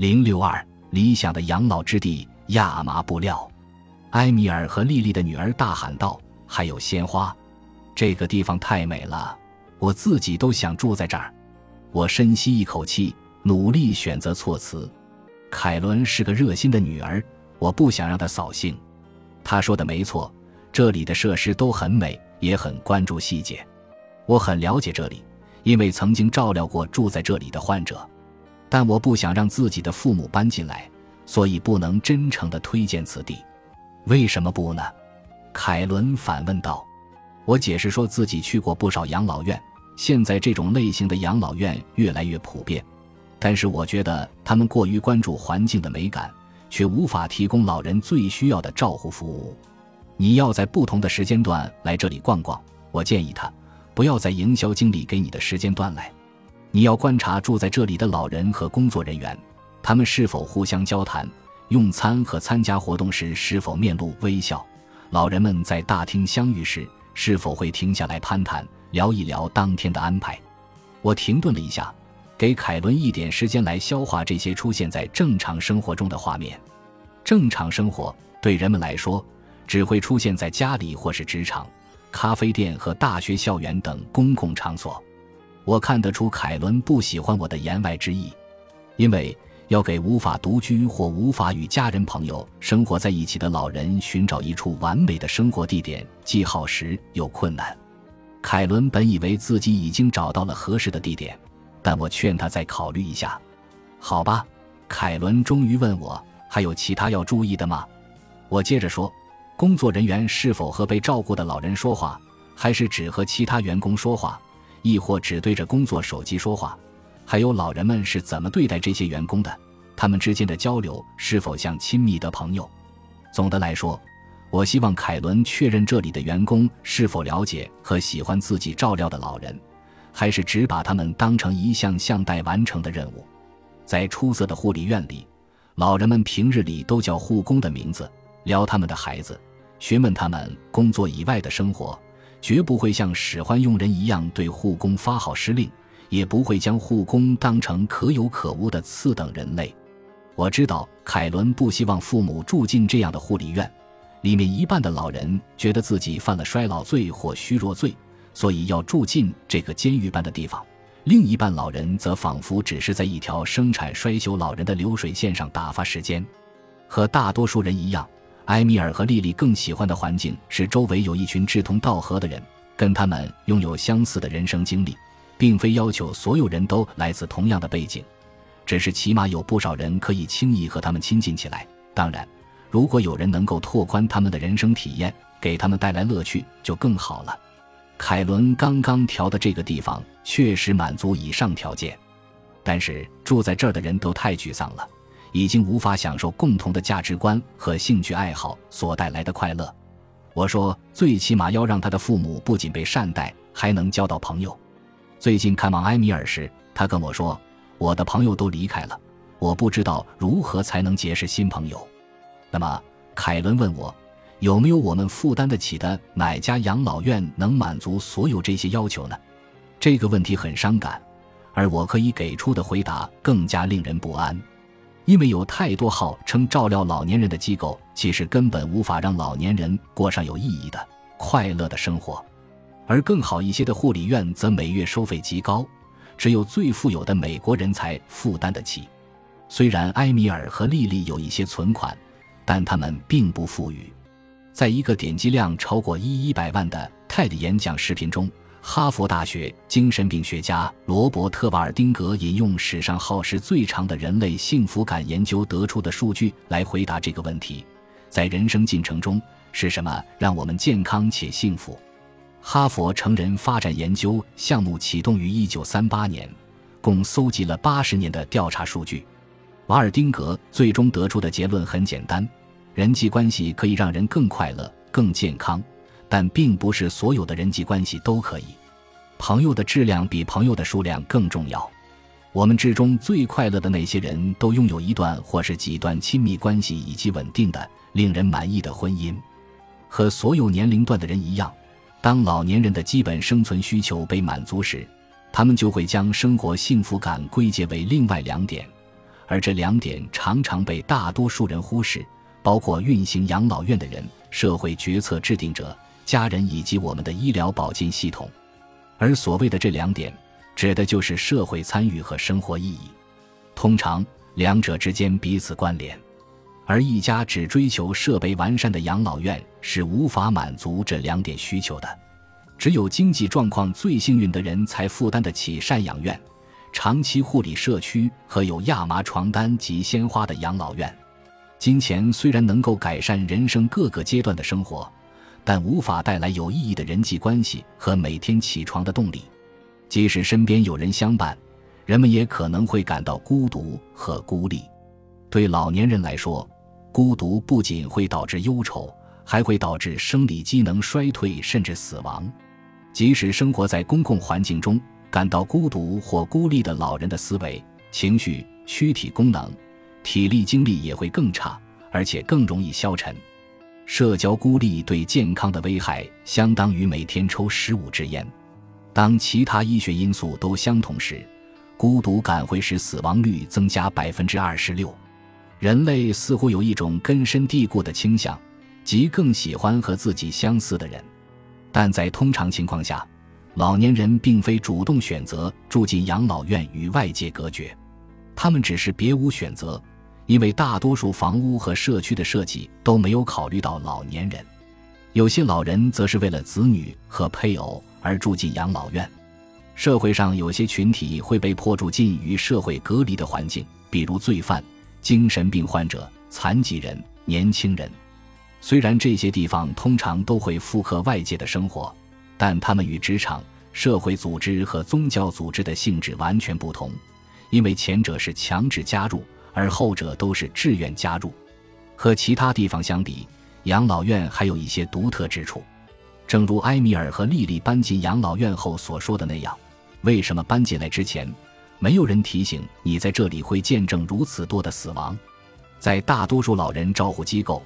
零六二理想的养老之地亚麻布料。埃米尔和莉莉的女儿大喊道：“还有鲜花，这个地方太美了，我自己都想住在这儿。”我深吸一口气，努力选择措辞。凯伦是个热心的女儿，我不想让她扫兴。她说的没错，这里的设施都很美，也很关注细节。我很了解这里，因为曾经照料过住在这里的患者。但我不想让自己的父母搬进来，所以不能真诚地推荐此地。为什么不呢？凯伦反问道。我解释说自己去过不少养老院，现在这种类型的养老院越来越普遍，但是我觉得他们过于关注环境的美感，却无法提供老人最需要的照护服务。你要在不同的时间段来这里逛逛。我建议他不要在营销经理给你的时间段来。你要观察住在这里的老人和工作人员，他们是否互相交谈。用餐和参加活动时是否面露微笑？老人们在大厅相遇时是否会停下来攀谈，聊一聊当天的安排？我停顿了一下，给凯伦一点时间来消化这些出现在正常生活中的画面。正常生活对人们来说，只会出现在家里或是职场、咖啡店和大学校园等公共场所。我看得出凯伦不喜欢我的言外之意，因为。要给无法独居或无法与家人朋友生活在一起的老人寻找一处完美的生活地点，既耗时又困难。凯伦本以为自己已经找到了合适的地点，但我劝他再考虑一下。好吧，凯伦终于问我还有其他要注意的吗？我接着说：工作人员是否和被照顾的老人说话，还是只和其他员工说话，亦或只对着工作手机说话？还有老人们是怎么对待这些员工的？他们之间的交流是否像亲密的朋友？总的来说，我希望凯伦确认这里的员工是否了解和喜欢自己照料的老人，还是只把他们当成一项项待完成的任务。在出色的护理院里，老人们平日里都叫护工的名字，聊他们的孩子，询问他们工作以外的生活，绝不会像使唤佣人一样对护工发号施令。也不会将护工当成可有可无的次等人类。我知道凯伦不希望父母住进这样的护理院，里面一半的老人觉得自己犯了衰老罪或虚弱罪，所以要住进这个监狱般的地方；另一半老人则仿佛只是在一条生产衰朽老人的流水线上打发时间。和大多数人一样，埃米尔和莉莉更喜欢的环境是周围有一群志同道合的人，跟他们拥有相似的人生经历。并非要求所有人都来自同样的背景，只是起码有不少人可以轻易和他们亲近起来。当然，如果有人能够拓宽他们的人生体验，给他们带来乐趣，就更好了。凯伦刚刚调的这个地方确实满足以上条件，但是住在这儿的人都太沮丧了，已经无法享受共同的价值观和兴趣爱好所带来的快乐。我说，最起码要让他的父母不仅被善待，还能交到朋友。最近看望埃米尔时，他跟我说：“我的朋友都离开了，我不知道如何才能结识新朋友。”那么，凯伦问我，有没有我们负担得起的哪家养老院能满足所有这些要求呢？这个问题很伤感，而我可以给出的回答更加令人不安，因为有太多号称照料老年人的机构，其实根本无法让老年人过上有意义的、快乐的生活。而更好一些的护理院则每月收费极高，只有最富有的美国人才负担得起。虽然埃米尔和莉莉有一些存款，但他们并不富裕。在一个点击量超过一一百万的 TED 演讲视频中，哈佛大学精神病学家罗伯特·瓦尔丁格引用史上耗时最长的人类幸福感研究得出的数据来回答这个问题：在人生进程中，是什么让我们健康且幸福？哈佛成人发展研究项目启动于1938年，共搜集了80年的调查数据。瓦尔丁格最终得出的结论很简单：人际关系可以让人更快乐、更健康，但并不是所有的人际关系都可以。朋友的质量比朋友的数量更重要。我们之中最快乐的那些人都拥有一段或是几段亲密关系以及稳定的、令人满意的婚姻。和所有年龄段的人一样。当老年人的基本生存需求被满足时，他们就会将生活幸福感归结为另外两点，而这两点常常被大多数人忽视，包括运行养老院的人、社会决策制定者、家人以及我们的医疗保健系统。而所谓的这两点，指的就是社会参与和生活意义。通常，两者之间彼此关联。而一家只追求设备完善的养老院是无法满足这两点需求的。只有经济状况最幸运的人才负担得起赡养院、长期护理社区和有亚麻床单及鲜花的养老院。金钱虽然能够改善人生各个阶段的生活，但无法带来有意义的人际关系和每天起床的动力。即使身边有人相伴，人们也可能会感到孤独和孤立。对老年人来说，孤独不仅会导致忧愁，还会导致生理机能衰退，甚至死亡。即使生活在公共环境中，感到孤独或孤立的老人的思维、情绪、躯体功能、体力、精力也会更差，而且更容易消沉。社交孤立对健康的危害相当于每天抽十五支烟。当其他医学因素都相同时，孤独感会使死亡率增加百分之二十六。人类似乎有一种根深蒂固的倾向，即更喜欢和自己相似的人。但在通常情况下，老年人并非主动选择住进养老院与外界隔绝，他们只是别无选择，因为大多数房屋和社区的设计都没有考虑到老年人。有些老人则是为了子女和配偶而住进养老院。社会上有些群体会被迫住进与社会隔离的环境，比如罪犯。精神病患者、残疾人、年轻人，虽然这些地方通常都会复刻外界的生活，但他们与职场、社会组织和宗教组织的性质完全不同，因为前者是强制加入，而后者都是志愿加入。和其他地方相比，养老院还有一些独特之处。正如埃米尔和莉莉搬进养老院后所说的那样，为什么搬进来之前？没有人提醒你在这里会见证如此多的死亡。在大多数老人照护机构，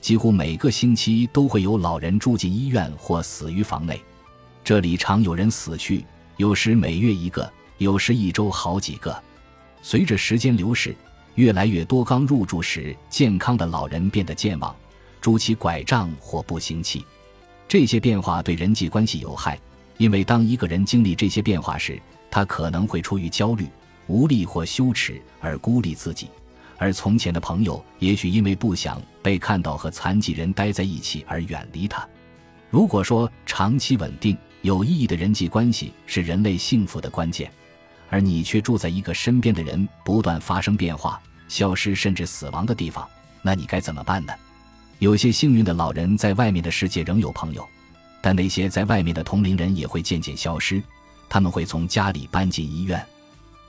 几乎每个星期都会有老人住进医院或死于房内。这里常有人死去，有时每月一个，有时一周好几个。随着时间流逝，越来越多刚入住时健康的老人变得健忘，拄起拐杖或步行器。这些变化对人际关系有害，因为当一个人经历这些变化时，他可能会出于焦虑、无力或羞耻而孤立自己，而从前的朋友也许因为不想被看到和残疾人待在一起而远离他。如果说长期稳定、有意义的人际关系是人类幸福的关键，而你却住在一个身边的人不断发生变化、消失甚至死亡的地方，那你该怎么办呢？有些幸运的老人在外面的世界仍有朋友，但那些在外面的同龄人也会渐渐消失。他们会从家里搬进医院，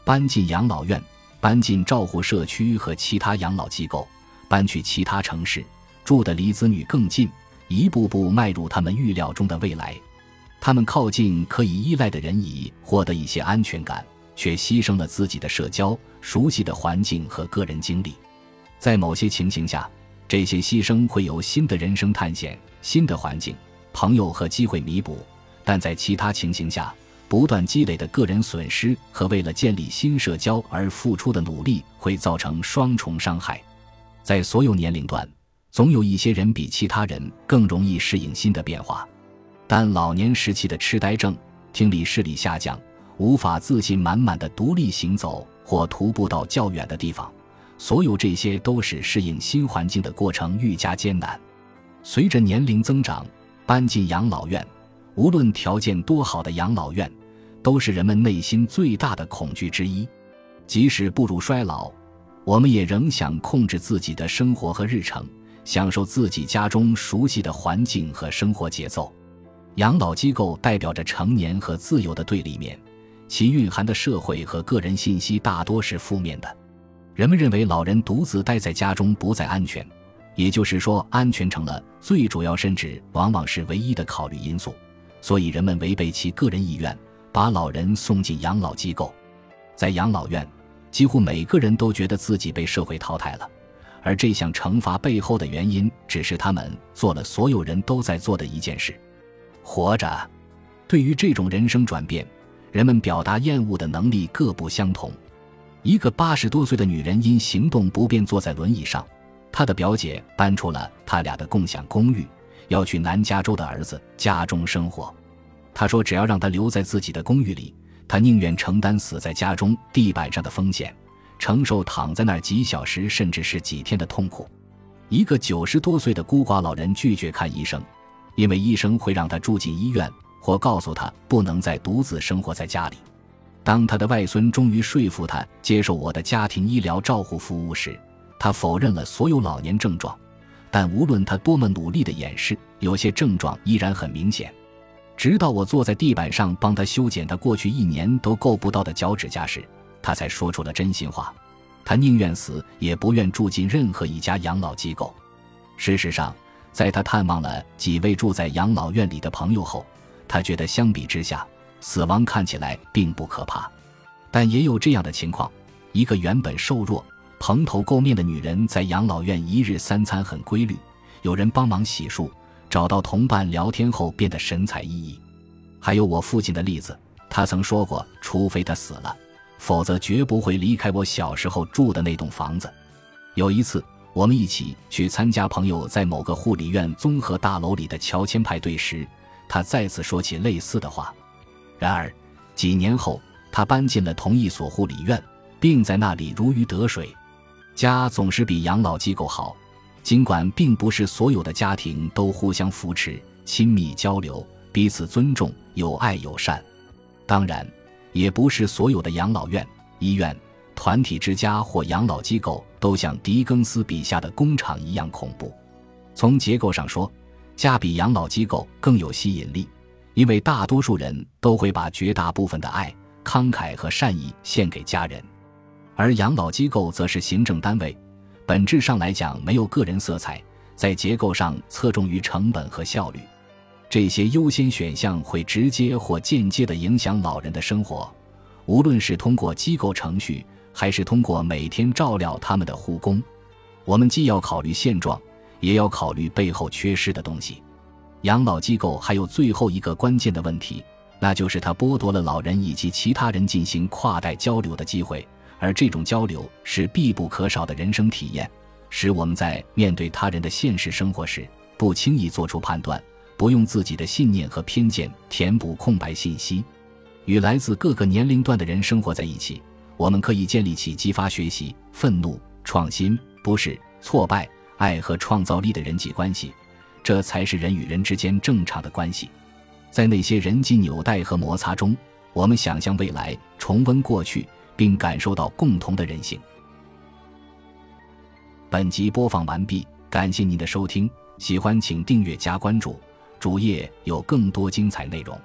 搬进养老院，搬进照护社区和其他养老机构，搬去其他城市，住得离子女更近，一步步迈入他们预料中的未来。他们靠近可以依赖的人，以获得一些安全感，却牺牲了自己的社交、熟悉的环境和个人经历。在某些情形下，这些牺牲会有新的人生探险、新的环境、朋友和机会弥补；但在其他情形下，不断积累的个人损失和为了建立新社交而付出的努力会造成双重伤害。在所有年龄段，总有一些人比其他人更容易适应新的变化，但老年时期的痴呆症、听力视力下降、无法自信满满的独立行走或徒步到较远的地方，所有这些都使适应新环境的过程愈加艰难。随着年龄增长，搬进养老院，无论条件多好的养老院。都是人们内心最大的恐惧之一。即使步入衰老，我们也仍想控制自己的生活和日程，享受自己家中熟悉的环境和生活节奏。养老机构代表着成年和自由的对立面，其蕴含的社会和个人信息大多是负面的。人们认为老人独自待在家中不再安全，也就是说，安全成了最主要，甚至往往是唯一的考虑因素。所以，人们违背其个人意愿。把老人送进养老机构，在养老院，几乎每个人都觉得自己被社会淘汰了，而这项惩罚背后的原因，只是他们做了所有人都在做的一件事：活着。对于这种人生转变，人们表达厌恶的能力各不相同。一个八十多岁的女人因行动不便坐在轮椅上，她的表姐搬出了他俩的共享公寓，要去南加州的儿子家中生活。她说：“只要让他留在自己的公寓里，她宁愿承担死在家中地板上的风险，承受躺在那儿几小时甚至是几天的痛苦。”一个九十多岁的孤寡老人拒绝看医生，因为医生会让他住进医院，或告诉他不能再独自生活在家里。当他的外孙终于说服他接受我的家庭医疗照护服务时，他否认了所有老年症状。但无论他多么努力的掩饰，有些症状依然很明显。直到我坐在地板上帮他修剪他过去一年都够不到的脚趾甲时，他才说出了真心话：他宁愿死，也不愿住进任何一家养老机构。事实上，在他探望了几位住在养老院里的朋友后，他觉得相比之下，死亡看起来并不可怕，但也有这样的情况：一个原本瘦弱、蓬头垢面的女人，在养老院一日三餐很规律，有人帮忙洗漱，找到同伴聊天后变得神采奕奕。还有我父亲的例子，他曾说过：“除非他死了，否则绝不会离开我小时候住的那栋房子。”有一次，我们一起去参加朋友在某个护理院综合大楼里的乔迁派对时，他再次说起类似的话。然而，几年后，他搬进了同一所护理院，并在那里如鱼得水。家总是比养老机构好，尽管并不是所有的家庭都互相扶持、亲密交流、彼此尊重、有爱友善。当然，也不是所有的养老院、医院、团体之家或养老机构都像狄更斯笔下的工厂一样恐怖。从结构上说，家比养老机构更有吸引力。因为大多数人都会把绝大部分的爱、慷慨和善意献给家人，而养老机构则是行政单位，本质上来讲没有个人色彩，在结构上侧重于成本和效率。这些优先选项会直接或间接地影响老人的生活，无论是通过机构程序，还是通过每天照料他们的护工。我们既要考虑现状，也要考虑背后缺失的东西。养老机构还有最后一个关键的问题，那就是它剥夺了老人以及其他人进行跨代交流的机会，而这种交流是必不可少的人生体验，使我们在面对他人的现实生活时，不轻易做出判断，不用自己的信念和偏见填补空白信息。与来自各个年龄段的人生活在一起，我们可以建立起激发学习、愤怒、创新、不是挫败、爱和创造力的人际关系。这才是人与人之间正常的关系，在那些人际纽带和摩擦中，我们想象未来，重温过去，并感受到共同的人性。本集播放完毕，感谢您的收听，喜欢请订阅加关注，主页有更多精彩内容。